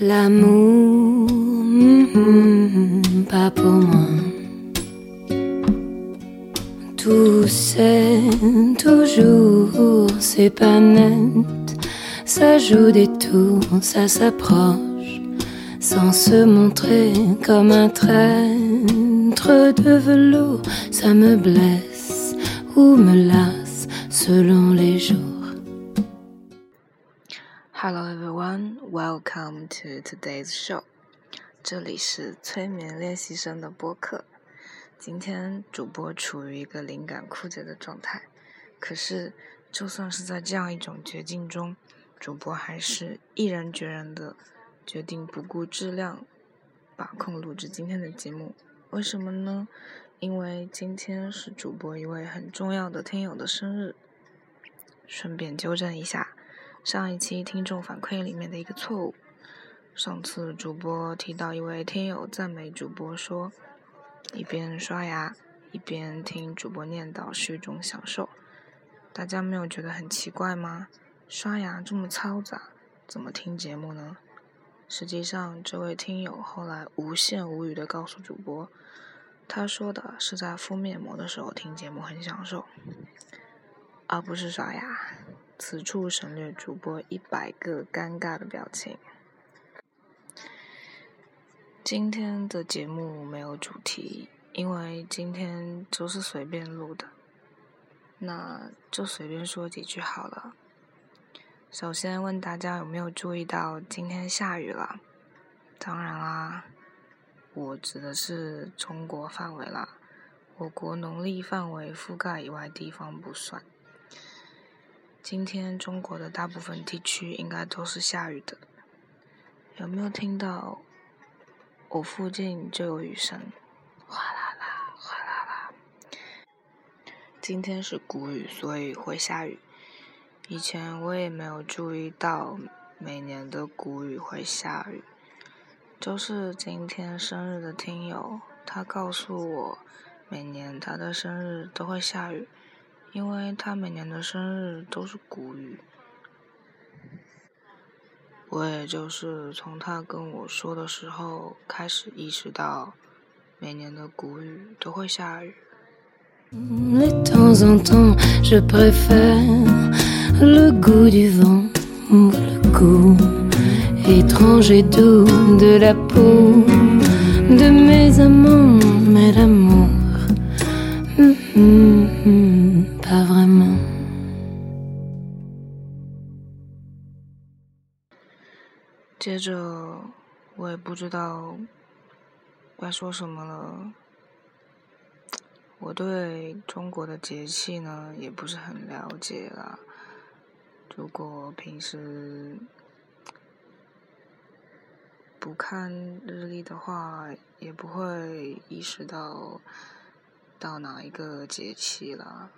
L'amour, mm, pas pour moi. Tout c'est toujours, c'est pas net. Ça joue des tours, ça s'approche, sans se montrer comme un traître de velours. Ça me blesse ou me lasse selon les jours. Hello everyone, welcome to today's show. 这里是催眠练习生的播客。今天主播处于一个灵感枯竭的状态，可是就算是在这样一种绝境中，主播还是毅然决然的决定不顾质量，把控录制今天的节目。为什么呢？因为今天是主播一位很重要的听友的生日。顺便纠正一下。上一期听众反馈里面的一个错误，上次主播提到一位听友赞美主播说，一边刷牙一边听主播念叨是一种享受，大家没有觉得很奇怪吗？刷牙这么嘈杂，怎么听节目呢？实际上，这位听友后来无限无语的告诉主播，他说的是在敷面膜的时候听节目很享受，而不是刷牙。此处省略主播一百个尴尬的表情。今天的节目没有主题，因为今天就是随便录的，那就随便说几句好了。首先问大家有没有注意到今天下雨了？当然啦，我指的是中国范围啦，我国农历范围覆盖以外地方不算。今天中国的大部分地区应该都是下雨的，有没有听到？我附近就有雨声，哗啦啦，哗啦啦。今天是谷雨，所以会下雨。以前我也没有注意到每年的谷雨会下雨，就是今天生日的听友，他告诉我，每年他的生日都会下雨。因为他每年的生日都是谷雨，我也就是从他跟我说的时候开始意识到，每年的谷雨都会下雨。接着，我也不知道该说什么了。我对中国的节气呢，也不是很了解啦。如果平时不看日历的话，也不会意识到到哪一个节气了。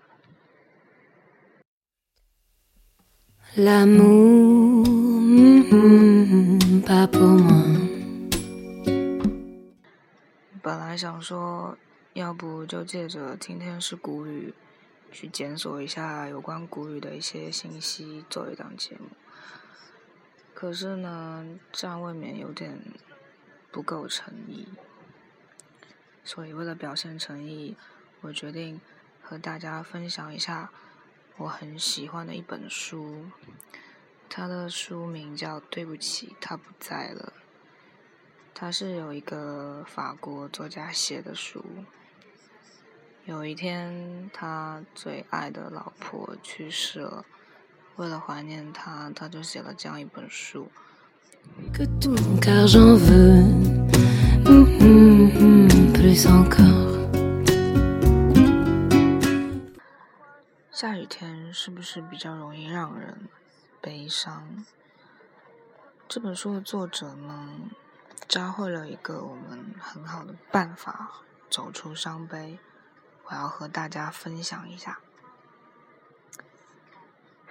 本来想说，要不就借着今天是谷雨，去检索一下有关谷雨的一些信息，做一档节目。可是呢，这样未免有点不够诚意。所以为了表现诚意，我决定和大家分享一下。我很喜欢的一本书，它的书名叫《对不起，他不在了》。他是有一个法国作家写的书。有一天，他最爱的老婆去世了，为了怀念他，他就写了这样一本书。下雨天是不是比较容易让人悲伤？这本书的作者呢，教会了一个我们很好的办法走出伤悲，我要和大家分享一下。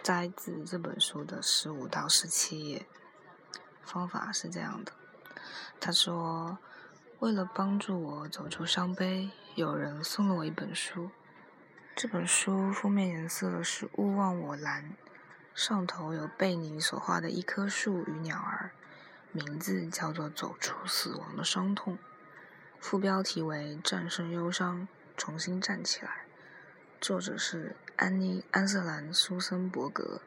摘自这本书的十五到十七页，方法是这样的：他说，为了帮助我走出伤悲，有人送了我一本书。这本书封面颜色是勿忘我蓝，上头有贝尼所画的一棵树与鸟儿，名字叫做《走出死亡的伤痛》，副标题为《战胜忧伤，重新站起来》。作者是安妮·安瑟兰·苏森伯格，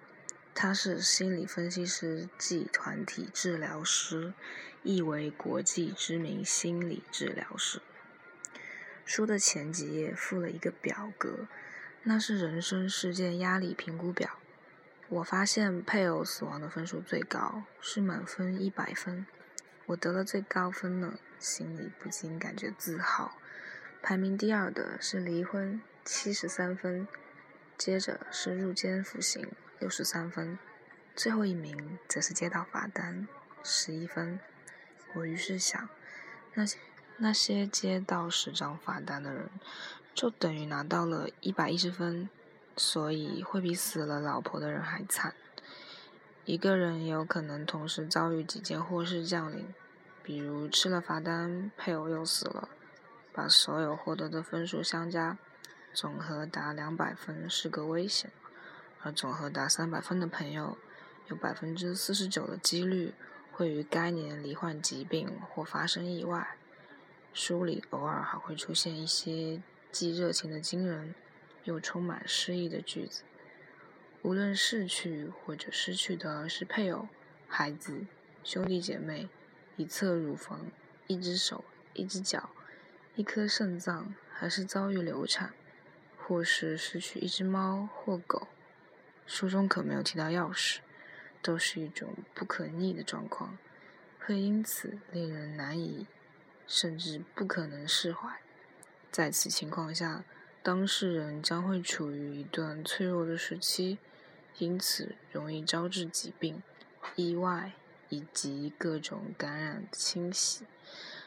他是心理分析师暨团体治疗师，亦为国际知名心理治疗师。书的前几页附了一个表格，那是人生事件压力评估表。我发现配偶死亡的分数最高，是满分一百分。我得了最高分呢，心里不禁感觉自豪。排名第二的是离婚，七十三分；接着是入监服刑，六十三分；最后一名则是接到罚单，十一分。我于是想，那些那些接到十张罚单的人，就等于拿到了一百一十分。所以会比死了老婆的人还惨。一个人也有可能同时遭遇几件祸事降临，比如吃了罚单，配偶又死了，把所有获得的分数相加，总和达两百分是个危险，而总和达三百分的朋友，有百分之四十九的几率会于该年罹患疾病或发生意外。书里偶尔还会出现一些既热情的惊人。又充满诗意的句子。无论逝去或者失去的是配偶、孩子、兄弟姐妹、一侧乳房、一只手、一只脚、一颗肾脏，还是遭遇流产，或是失去一只猫或狗，书中可没有提到钥匙，都是一种不可逆的状况，会因此令人难以，甚至不可能释怀。在此情况下。当事人将会处于一段脆弱的时期，因此容易招致疾病、意外以及各种感染侵袭，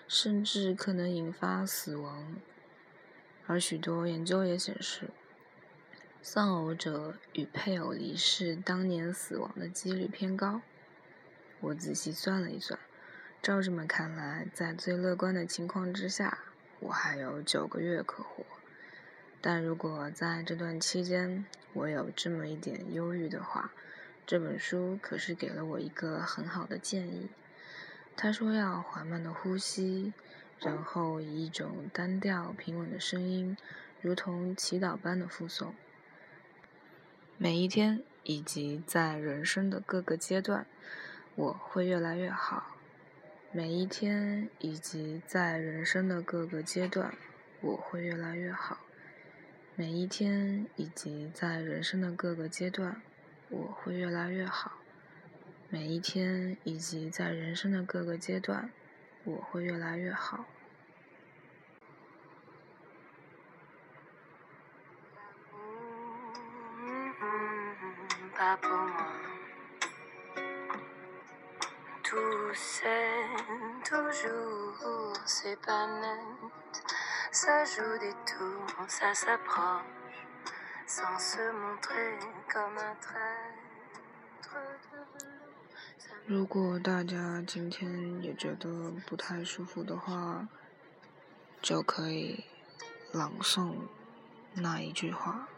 甚至可能引发死亡。而许多研究也显示，丧偶者与配偶离世当年死亡的几率偏高。我仔细算了一算，照这么看来，在最乐观的情况之下，我还有九个月可活。但如果在这段期间我有这么一点忧郁的话，这本书可是给了我一个很好的建议。他说要缓慢的呼吸，然后以一种单调平稳的声音，如同祈祷般的附送。每一天以及在人生的各个阶段，我会越来越好。每一天以及在人生的各个阶段，我会越来越好。每一天以及在人生的各个阶段，我会越来越好。每一天以及在人生的各个阶段，我会越来越好。如果大家今天也觉得不太舒服的话，就可以朗诵那一句话：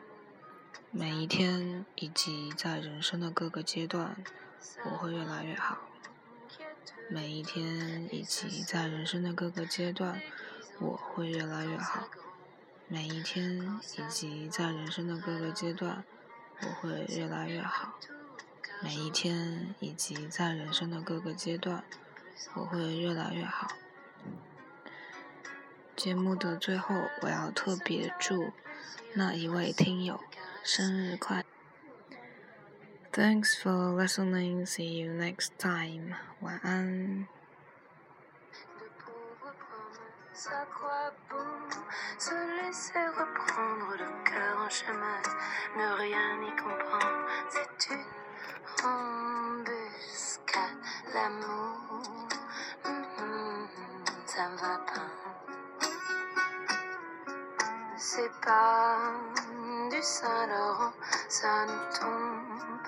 每一天以及在人生的各个阶段，我会越来越好。每一天以及在人生的各个阶段。我会越来越好，每一天以及在人生的各个阶段，我会越来越好。每一天以及在人生的各个阶段，我会越来越好。节目的最后，我要特别祝那一位听友生日快乐！Thanks for listening. See you next time. 晚安。À quoi bon. Se laisser reprendre le cœur en chemin, ne rien y comprendre, c'est une embuscade, l'amour, mm-hmm, ça ne va pas. C'est pas du Saint-Laurent, ça ne tombe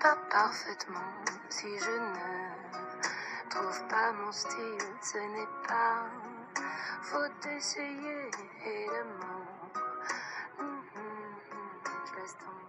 pas parfaitement. Si je ne trouve pas mon style, ce n'est pas faut essayer évidemment. Mm -hmm. Je laisse tomber.